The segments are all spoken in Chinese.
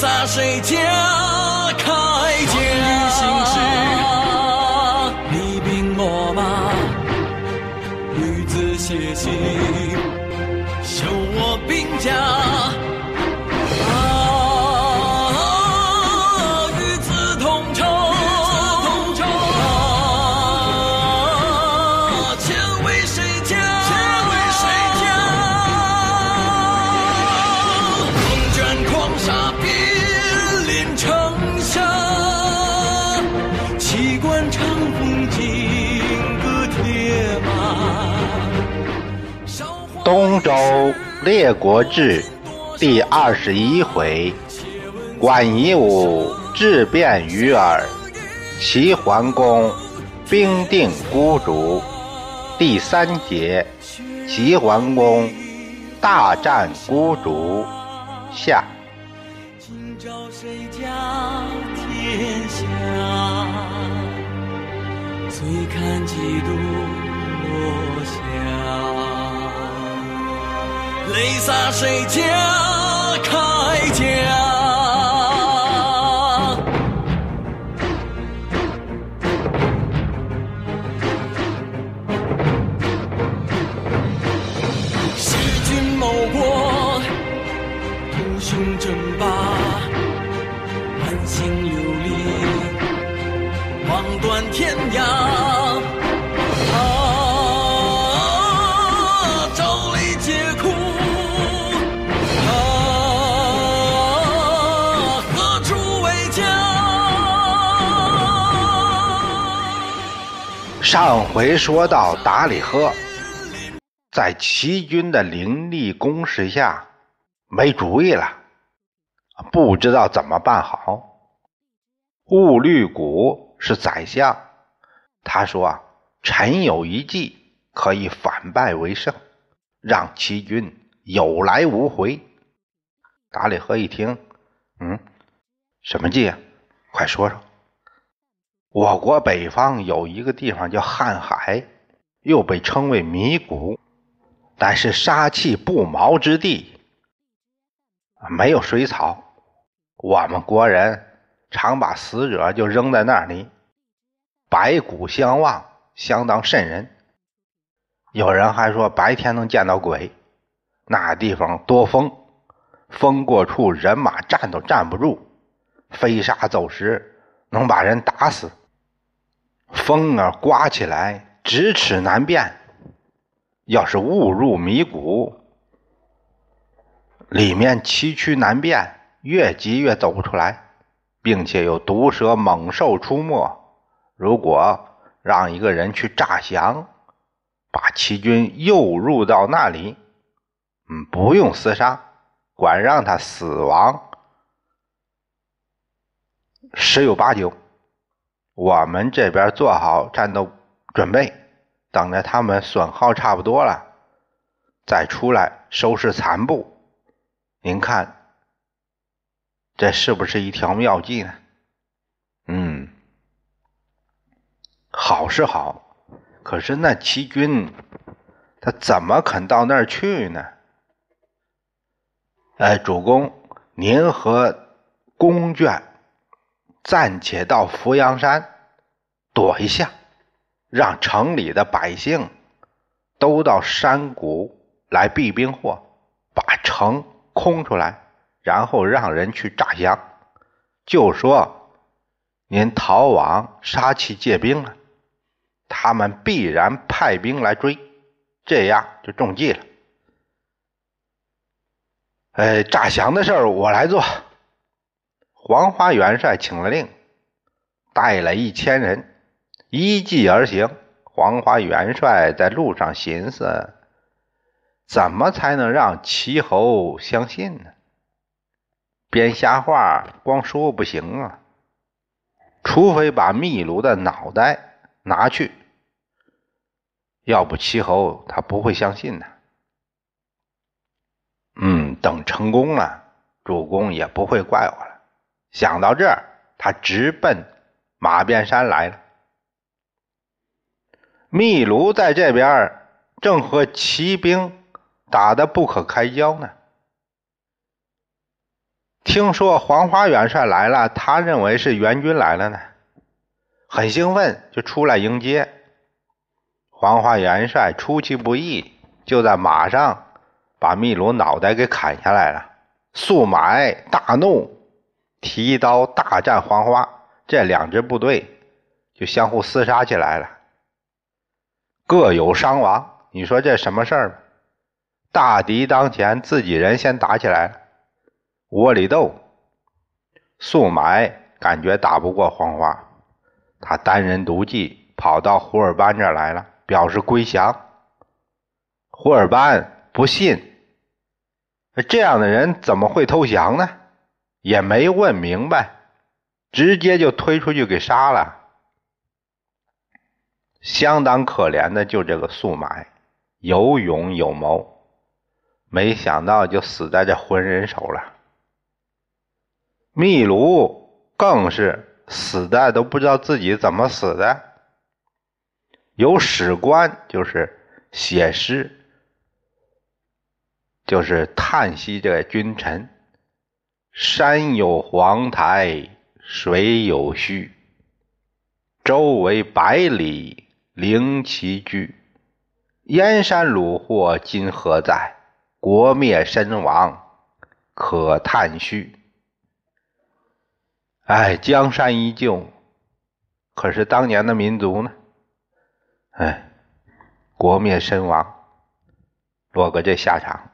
洒谁家铠甲？你兵我马，女子写信，修我兵甲。周列国志第二十一回：管夷吾志辩于耳，齐桓公兵定孤竹。第三节：齐桓公大战孤竹。下。今朝谁家天下？醉看几度落霞。泪洒谁家铠甲？弑君谋国，图雄争霸，满心流离，望断天涯。上回说到，达里赫在齐军的凌厉攻势下没主意了，不知道怎么办好。兀律古是宰相，他说：“臣有一计，可以反败为胜，让齐军有来无回。”达里赫一听，嗯，什么计啊？快说说。我国北方有一个地方叫瀚海，又被称为迷谷，但是杀气不毛之地，没有水草。我们国人常把死者就扔在那里，白骨相望，相当瘆人。有人还说白天能见到鬼。那地方多风，风过处人马站都站不住，飞沙走石，能把人打死。风儿刮起来，咫尺难辨。要是误入迷谷，里面崎岖难辨，越急越走不出来，并且有毒蛇猛兽出没。如果让一个人去诈降，把齐军诱入到那里，嗯，不用厮杀，管让他死亡，十有八九。我们这边做好战斗准备，等着他们损耗差不多了，再出来收拾残部。您看，这是不是一条妙计呢？嗯，好是好，可是那齐军他怎么肯到那儿去呢？哎，主公，您和宫眷。暂且到扶阳山躲一下，让城里的百姓都到山谷来避兵祸，把城空出来，然后让人去诈降，就说您逃亡杀气借兵了，他们必然派兵来追，这样就中计了。哎，诈降的事儿我来做。黄花元帅请了令，带了一千人，依计而行。黄花元帅在路上寻思：怎么才能让齐侯相信呢？编瞎话光说不行啊，除非把秘鲁的脑袋拿去，要不齐侯他不会相信的。嗯，等成功了，主公也不会怪我了。想到这儿，他直奔马鞭山来了。秘鲁在这边正和骑兵打得不可开交呢。听说黄花元帅来了，他认为是援军来了呢，很兴奋，就出来迎接。黄花元帅出其不意，就在马上把秘鲁脑袋给砍下来了。速买大怒，提刀大战黄花，这两支部队就相互厮杀起来了，各有伤亡。你说这什么事儿？大敌当前，自己人先打起来了。窝里斗，速埋感觉打不过黄花，他单人独骑跑到胡尔班这来了，表示归降。胡尔班不信，这样的人怎么会投降呢？也没问明白，直接就推出去给杀了。相当可怜的就这个速买，有勇有谋，没想到就死在这浑人手了。秘鲁更是死的都不知道自己怎么死的，有史官就是写诗，就是叹息这君臣：山有黄台，水有须，周围百里灵其居。燕山虏获今何在？国灭身亡可叹须。哎，江山依旧，可是当年的民族呢？哎，国灭身亡，落个这下场。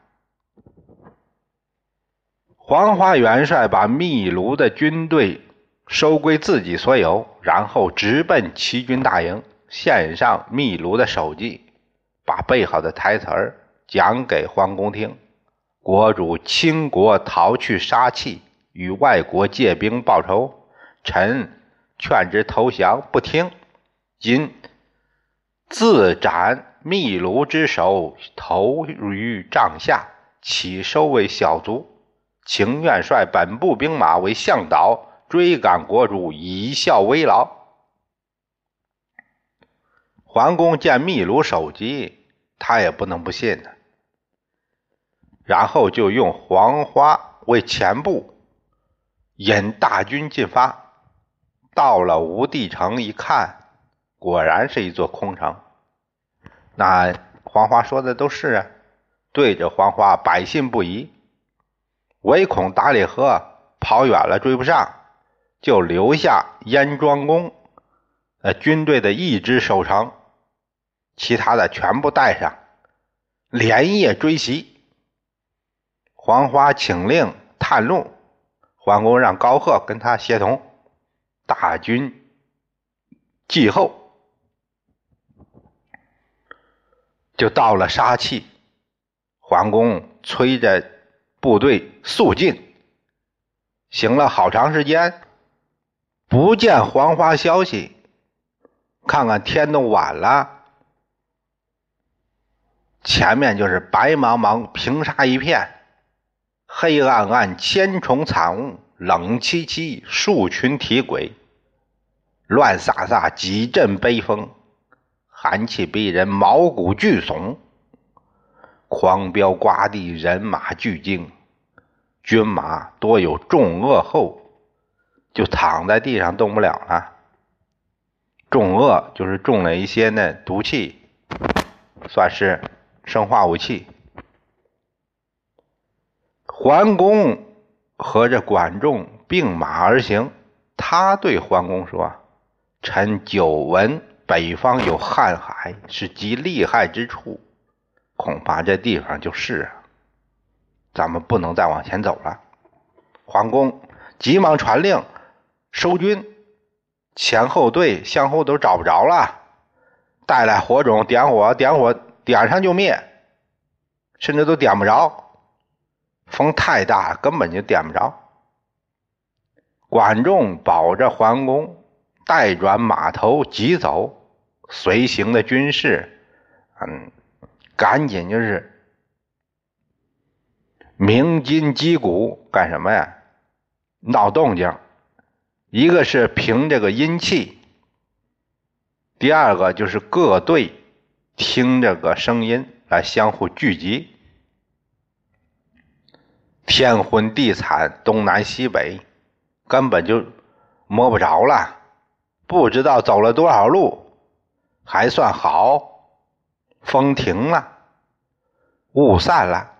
黄花元帅把秘鲁的军队收归自己所有，然后直奔齐军大营，献上秘鲁的首级，把背好的台词儿讲给皇宫听。国主倾国逃去杀气。与外国借兵报仇，臣劝之投降，不听。今自斩秘鲁之首，投于帐下，岂收为小卒？情愿率本部兵马为向导，追赶国主，以效微劳。桓公见秘鲁首级，他也不能不信呢。然后就用黄花为前部。引大军进发，到了吴地城一看，果然是一座空城。那黄花说的都是啊，对着黄花百信不疑，唯恐达里河跑远了追不上，就留下燕庄公呃军队的一支守城，其他的全部带上，连夜追袭。黄花请令探路。桓公让高贺跟他协同，大军继后，就到了杀气。桓公催着部队速进，行了好长时间，不见黄花消息。看看天都晚了，前面就是白茫茫平沙一片。黑暗暗，千重惨雾，冷凄凄，数群体鬼，乱飒飒，几阵悲风，寒气逼人，毛骨俱悚。狂飙刮地，人马俱惊，军马多有重恶后，就躺在地上动不了了。重恶就是中了一些那毒气，算是生化武器。桓公和这管仲并马而行，他对桓公说：“臣久闻北方有瀚海，是极厉害之处，恐怕这地方就是啊，咱们不能再往前走了。”桓公急忙传令收军，前后队向后都找不着了，带来火种，点火，点火，点上就灭，甚至都点不着。风太大，根本就点不着。管仲保着桓公，带转马头急走。随行的军士，嗯，赶紧就是鸣金击鼓干什么呀？闹动静，一个是凭这个阴气，第二个就是各队听这个声音来相互聚集。天昏地惨，东南西北根本就摸不着了，不知道走了多少路，还算好。风停了，雾散了，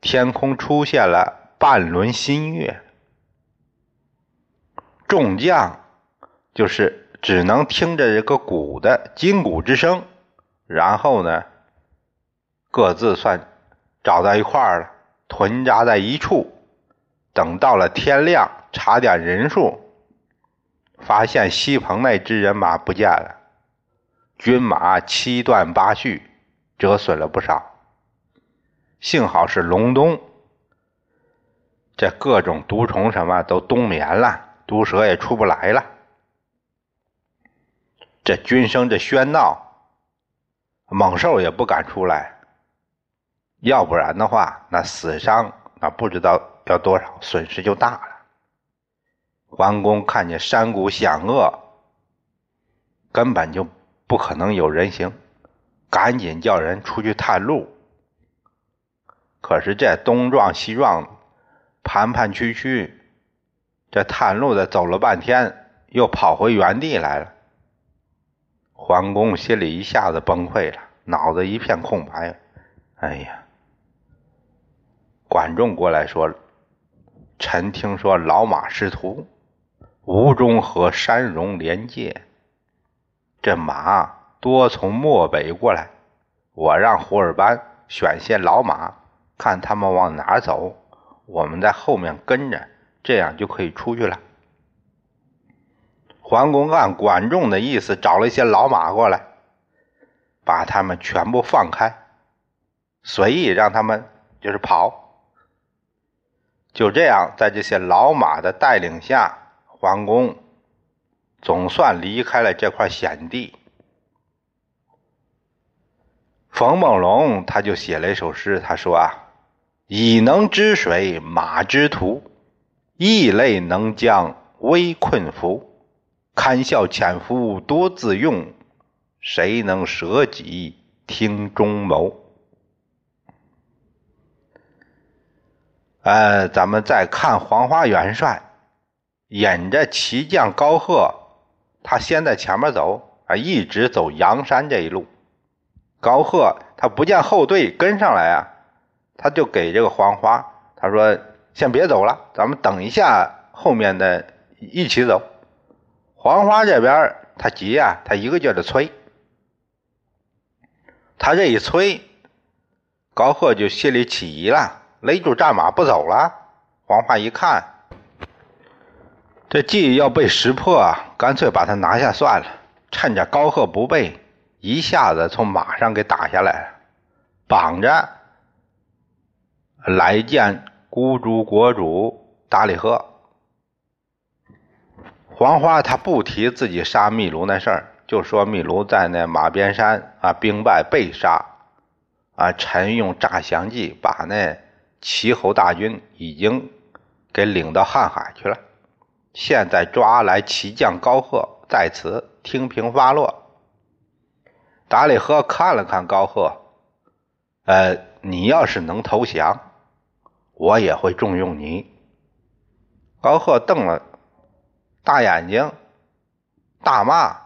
天空出现了半轮新月。众将就是只能听着这个鼓的金鼓之声，然后呢，各自算找到一块儿了。屯扎在一处，等到了天亮，查点人数，发现西棚那支人马不见了，军马七断八续，折损了不少。幸好是隆冬，这各种毒虫什么都冬眠了，毒蛇也出不来了。这军声这喧闹，猛兽也不敢出来。要不然的话，那死伤那不知道要多少，损失就大了。桓公看见山谷险恶，根本就不可能有人行，赶紧叫人出去探路。可是这东撞西撞，盘盘曲曲，这探路的走了半天，又跑回原地来了。桓公心里一下子崩溃了，脑子一片空白。哎呀！管仲过来说：“臣听说老马识途，吴中和山戎连界，这马多从漠北过来。我让胡尔班选些老马，看他们往哪走，我们在后面跟着，这样就可以出去了。”桓公按管仲的意思找了一些老马过来，把他们全部放开，随意让他们就是跑。就这样，在这些老马的带领下，桓公总算离开了这块险地。冯梦龙他就写了一首诗，他说啊：“以能知水，马之徒；异类能将危困扶。堪笑潜伏多自用，谁能舍己听中谋？”呃，咱们再看黄花元帅引着骑将高贺，他先在前面走啊，一直走阳山这一路。高贺他不见后队跟上来啊，他就给这个黄花他说：“先别走了，咱们等一下后面的一起走。”黄花这边他急啊，他一个劲的催，他这一催，高贺就心里起疑了。勒住战马不走了，黄花一看，这计要被识破啊，干脆把他拿下算了。趁着高贺不备，一下子从马上给打下来了，绑着来见孤竹国主达里赫。黄花他不提自己杀秘卢那事儿，就说秘卢在那马边山啊兵败被杀，啊臣用诈降计把那。齐侯大军已经给领到瀚海去了，现在抓来骑将高贺在此听凭发落。达里赫看了看高贺，呃，你要是能投降，我也会重用你。高贺瞪了大眼睛，大骂：“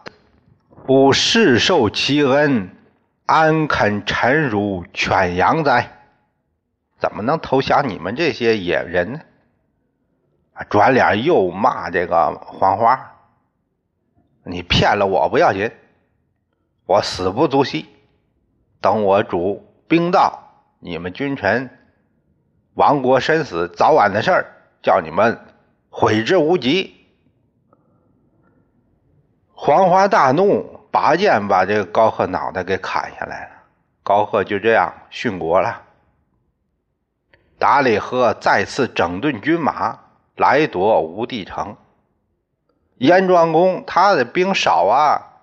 吾世受其恩，安肯臣如犬羊哉？”怎么能投降你们这些野人呢？啊，转脸又骂这个黄花：“你骗了我不要紧，我死不足惜。等我主兵到，你们君臣亡国生死早晚的事儿，叫你们悔之无及。”黄花大怒，拔剑把这个高贺脑袋给砍下来了。高贺就这样殉国了。达里赫再次整顿军马，来夺吴地城。燕庄公他的兵少啊，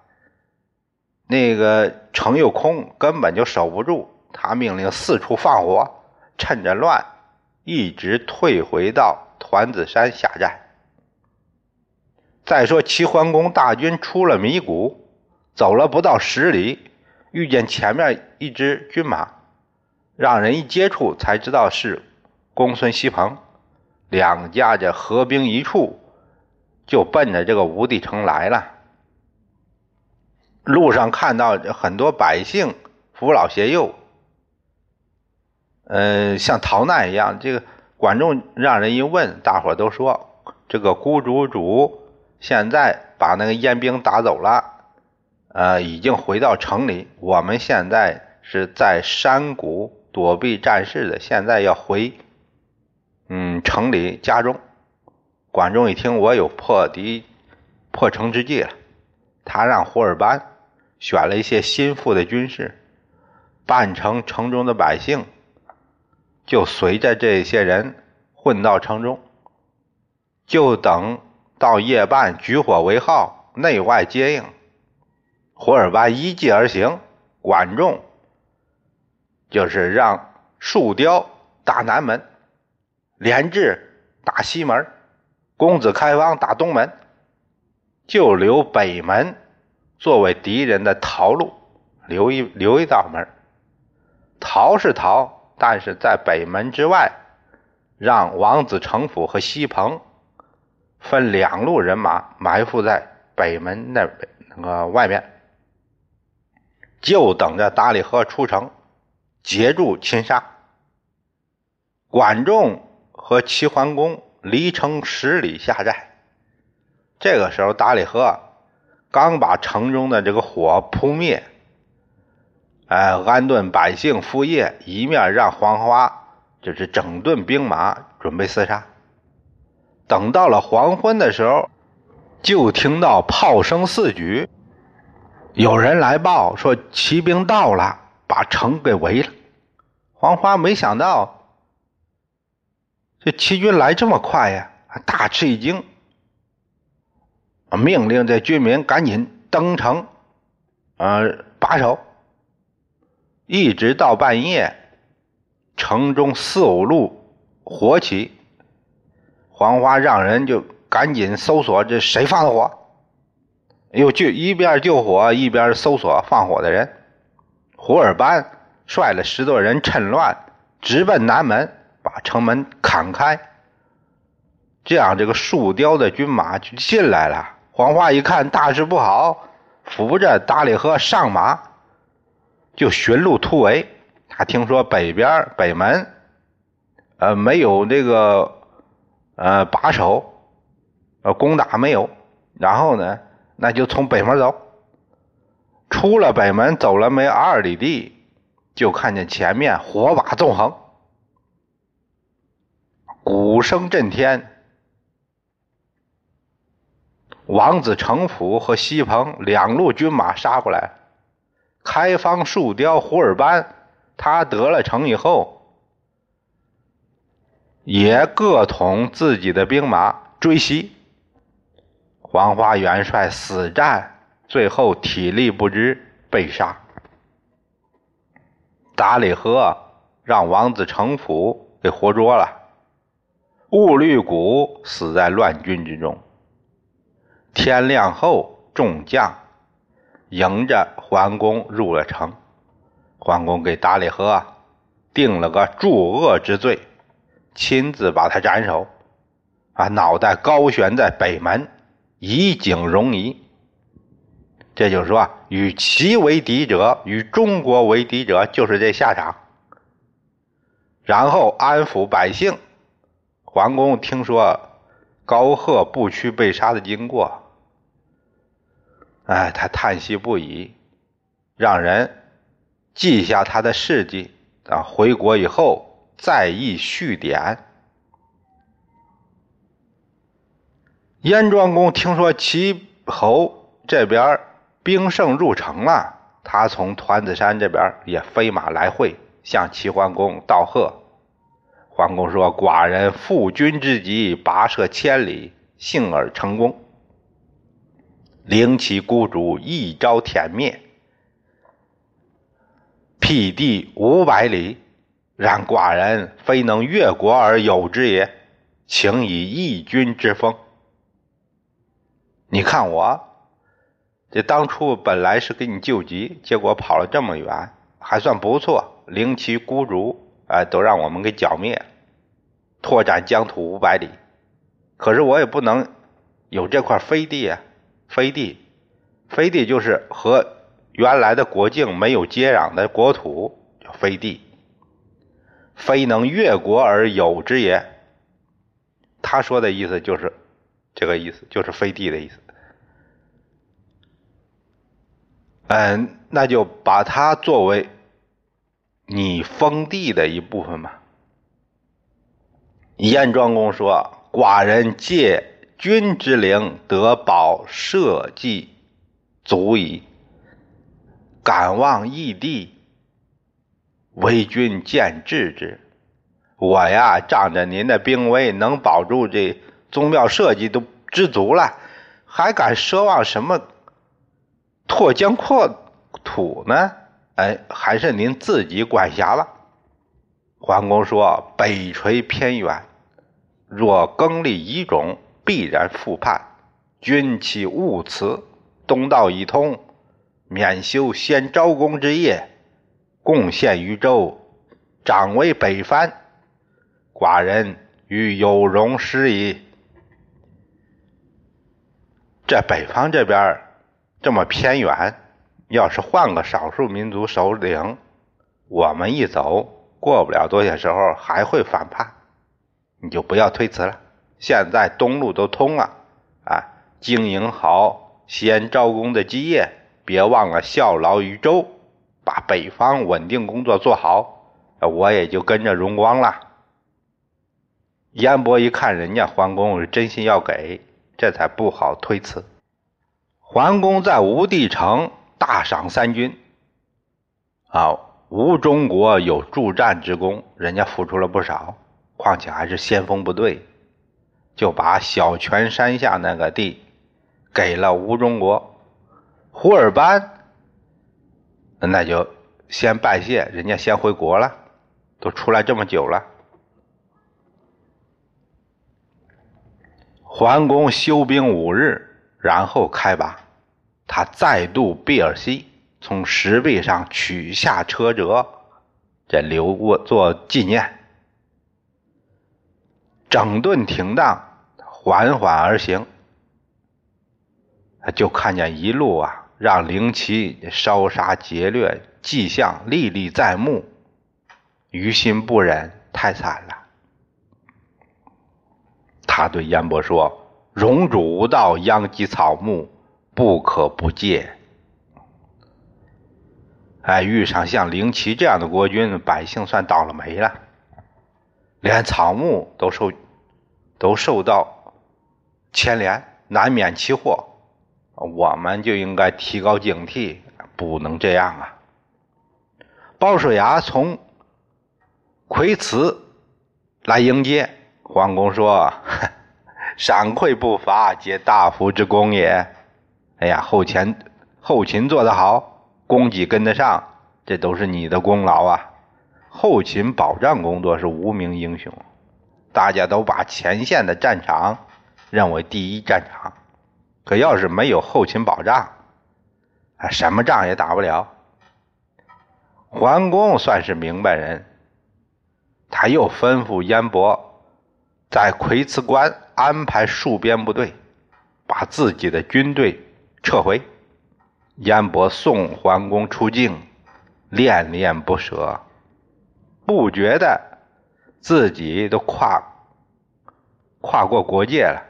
那个城又空，根本就守不住。他命令四处放火，趁着乱，一直退回到团子山下寨。再说齐桓公大军出了迷谷，走了不到十里，遇见前面一支军马，让人一接触才知道是公孙锡鹏，两家这合兵一处，就奔着这个吴地城来了。路上看到很多百姓扶老携幼，嗯，像逃难一样。这个管仲让人一问，大伙都说这个孤主主现在把那个燕兵打走了，呃，已经回到城里。我们现在是在山谷躲避战事的，现在要回嗯城里家中。管仲一听，我有破敌破城之计了，他让胡尔班。选了一些心腹的军士，扮成城中的百姓，就随着这些人混到城中，就等到夜半举火为号，内外接应。胡尔班依计而行，管仲就是让树雕打南门，连志打西门，公子开方打东门，就留北门。作为敌人的逃路，留一留一道门，逃是逃，但是在北门之外，让王子成府和西鹏分两路人马埋伏在北门那那个外面，就等着达里河出城截住擒杀。管仲和齐桓公离城十里下寨，这个时候达里河。刚把城中的这个火扑灭，哎，安顿百姓副业，一面让黄花就是整顿兵马，准备厮杀。等到了黄昏的时候，就听到炮声四举，有人来报说骑兵到了，把城给围了。黄花没想到这齐军来这么快呀，大吃一惊。命令这军民赶紧登城，呃，把守，一直到半夜，城中四五路火起。黄花让人就赶紧搜索这谁放的火，又救一边救火一边搜索放火的人。胡尔班率了十多人趁乱直奔南门，把城门砍开，这样这个树雕的军马就进来了。黄花一看大事不好，扶着达里赫上马，就寻路突围。他听说北边北门，呃，没有这个呃把守，呃，攻打没有。然后呢，那就从北门走。出了北门，走了没二里地，就看见前面火把纵横，鼓声震天。王子成府和西鹏两路军马杀过来，开方、树雕、胡尔班，他得了城以后，也各统自己的兵马追袭。黄花元帅死战，最后体力不支被杀。达里河让王子成府给活捉了，兀律古死在乱军之中。天亮后，众将迎着桓公入了城。桓公给达里河定了个助恶之罪，亲自把他斩首，啊，脑袋高悬在北门，以景容夷。这就是说，与齐为敌者，与中国为敌者，就是这下场。然后安抚百姓。桓公听说。高贺不屈被杀的经过，哎，他叹息不已，让人记下他的事迹啊。回国以后再议续典。燕庄公听说齐侯这边兵胜入城了，他从团子山这边也飞马来会，向齐桓公道贺。桓公说：“寡人负君之急，跋涉千里，幸而成功，灵其孤主一朝殄灭，辟地五百里。然寡人非能越国而有之也，请以义君之风。”你看我，这当初本来是给你救急，结果跑了这么远，还算不错。灵旗孤竹，哎，都让我们给剿灭，拓展疆土五百里。可是我也不能有这块飞地啊，飞地，飞地就是和原来的国境没有接壤的国土，叫飞地。非能越国而有之也。他说的意思就是这个意思，就是飞地的意思。嗯，那就把它作为你封地的一部分吧。燕庄公说：“寡人借君之灵，得保社稷，足矣。敢望异地。”为君见智之，我呀仗着您的兵威，能保住这宗庙社稷都知足了，还敢奢望什么拓疆扩土呢？哎，还是您自己管辖吧。桓公说：“北陲偏远，若更立遗种，必然复叛。君其勿辞，东道已通，免修先昭公之业。”贡献于周，长为北藩，寡人与有容师矣。这北方这边这么偏远，要是换个少数民族首领，我们一走，过不了多些时候还会反叛。你就不要推辞了。现在东路都通了，啊，经营好先昭公的基业，别忘了效劳于周。把北方稳定工作做好，我也就跟着荣光了。燕伯一看人家桓公是真心要给，这才不好推辞。桓公在吴地城大赏三军，啊，吴中国有助战之功，人家付出了不少，况且还是先锋部队，就把小泉山下那个地给了吴中国。胡尔班。那就先拜谢，人家先回国了，都出来这么久了。桓公休兵五日，然后开拔。他再度毕尔西，从石壁上取下车辙，这留过做纪念。整顿停当，缓缓而行，就看见一路啊。让灵旗烧杀劫掠迹象历历在目，于心不忍，太惨了。他对燕伯说：“荣主无道，殃及草木，不可不戒。”哎，遇上像灵旗这样的国君，百姓算倒了霉了，连草木都受都受到牵连，难免其祸。我们就应该提高警惕，不能这样啊！鲍叔牙从葵祠来迎接，桓公说：“ 赏馈不乏，皆大夫之功也。哎呀，后勤后勤做得好，供给跟得上，这都是你的功劳啊！后勤保障工作是无名英雄，大家都把前线的战场认为第一战场。”可要是没有后勤保障，啊，什么仗也打不了。桓公算是明白人，他又吩咐燕伯在葵祠关安排戍边部队，把自己的军队撤回。燕伯送桓公出境，恋恋不舍，不觉得自己都跨跨过国界了。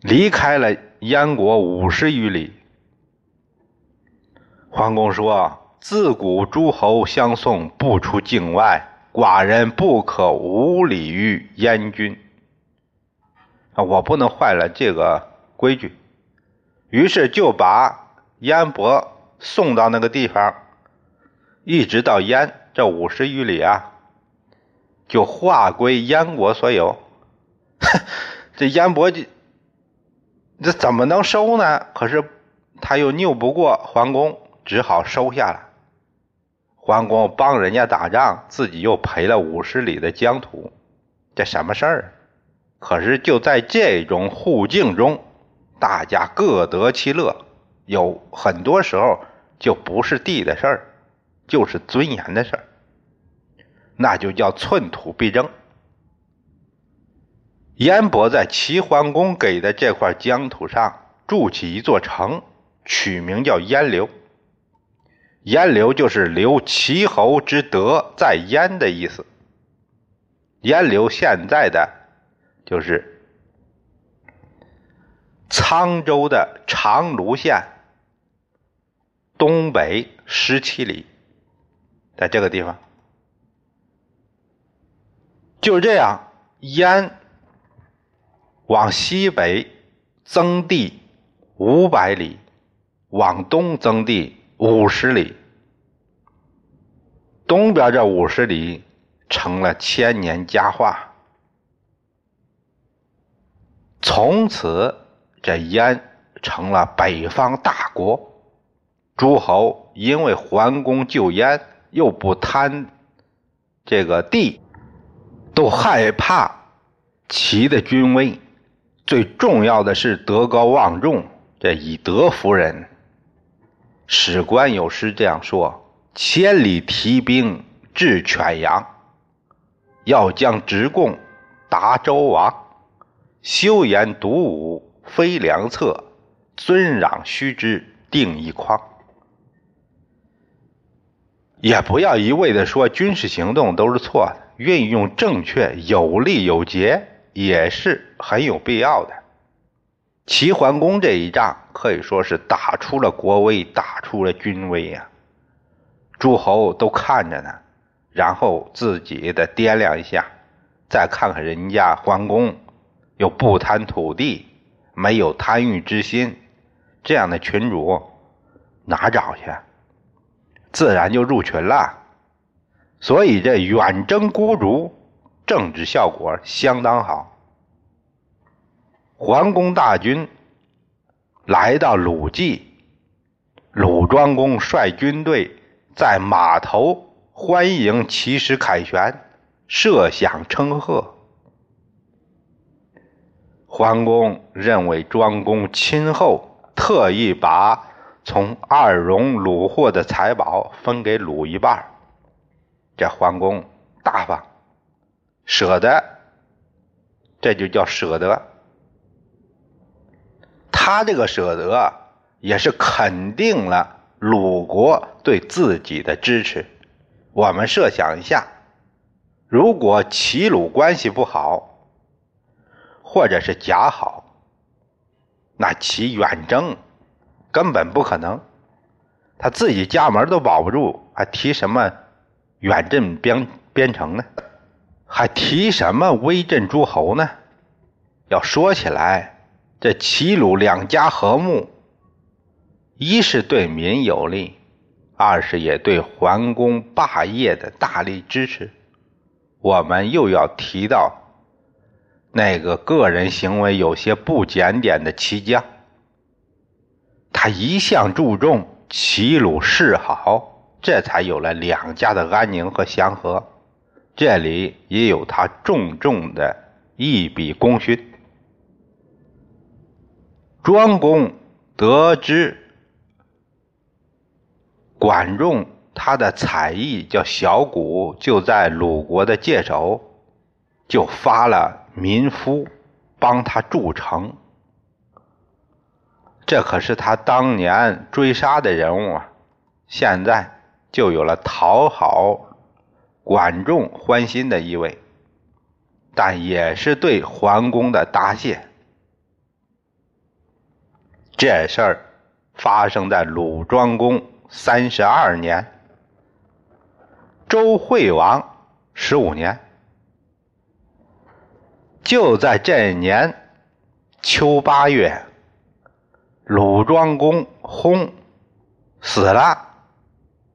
离开了燕国五十余里，桓公说：“自古诸侯相送，不出境外，寡人不可无礼于燕君。啊，我不能坏了这个规矩。”于是就把燕伯送到那个地方，一直到燕这五十余里啊，就划归燕国所有。这燕伯就。这怎么能收呢？可是他又拗不过桓公，只好收下了。桓公帮人家打仗，自己又赔了五十里的疆土，这什么事儿？可是就在这种互敬中，大家各得其乐，有很多时候就不是地的事儿，就是尊严的事儿，那就叫寸土必争。燕伯在齐桓公给的这块疆土上筑起一座城，取名叫燕留。燕留就是留齐侯之德在燕的意思。燕留现在的就是沧州的长芦县东北十七里，在这个地方。就这样，燕往西北增地五百里，往东增地。五十里，东边这五十里成了千年佳话。从此，这燕成了北方大国。诸侯因为桓公救燕，又不贪这个地，都害怕齐的军威。最重要的是德高望重，这以德服人。史官有诗这样说：“千里提兵至犬阳，要将直贡达周王。休言独武非良策，尊攘须知定一匡。”也不要一味的说军事行动都是错的，运用正确、有利有节也是很有必要的。齐桓公这一仗可以说是打出了国威，打出了军威呀！诸侯都看着呢，然后自己的掂量一下，再看看人家桓公又不贪土地，没有贪欲之心，这样的群主哪找去？自然就入群了。所以这远征孤竹，政治效果相当好。桓公大军来到鲁冀，鲁庄公率军队在码头欢迎齐师凯旋，设想称贺。桓公认为庄公亲厚，特意把从二荣虏获的财宝分给鲁一半。这桓公大方，舍得，这就叫舍得。他这个舍得，也是肯定了鲁国对自己的支持。我们设想一下，如果齐鲁关系不好，或者是假好，那齐远征根本不可能。他自己家门都保不住，还提什么远镇边边城呢？还提什么威震诸侯呢？要说起来。这齐鲁两家和睦，一是对民有利，二是也对桓公霸业的大力支持。我们又要提到那个个人行为有些不检点的齐姜，他一向注重齐鲁示好，这才有了两家的安宁和祥和。这里也有他重重的一笔功勋。庄公得知管仲他的才艺叫小鼓，就在鲁国的界首，就发了民夫帮他筑城。这可是他当年追杀的人物啊！现在就有了讨好管仲欢心的意味，但也是对桓公的答谢。这事儿发生在鲁庄公三十二年，周惠王十五年。就在这年秋八月，鲁庄公薨死了，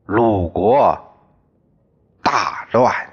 鲁国大乱。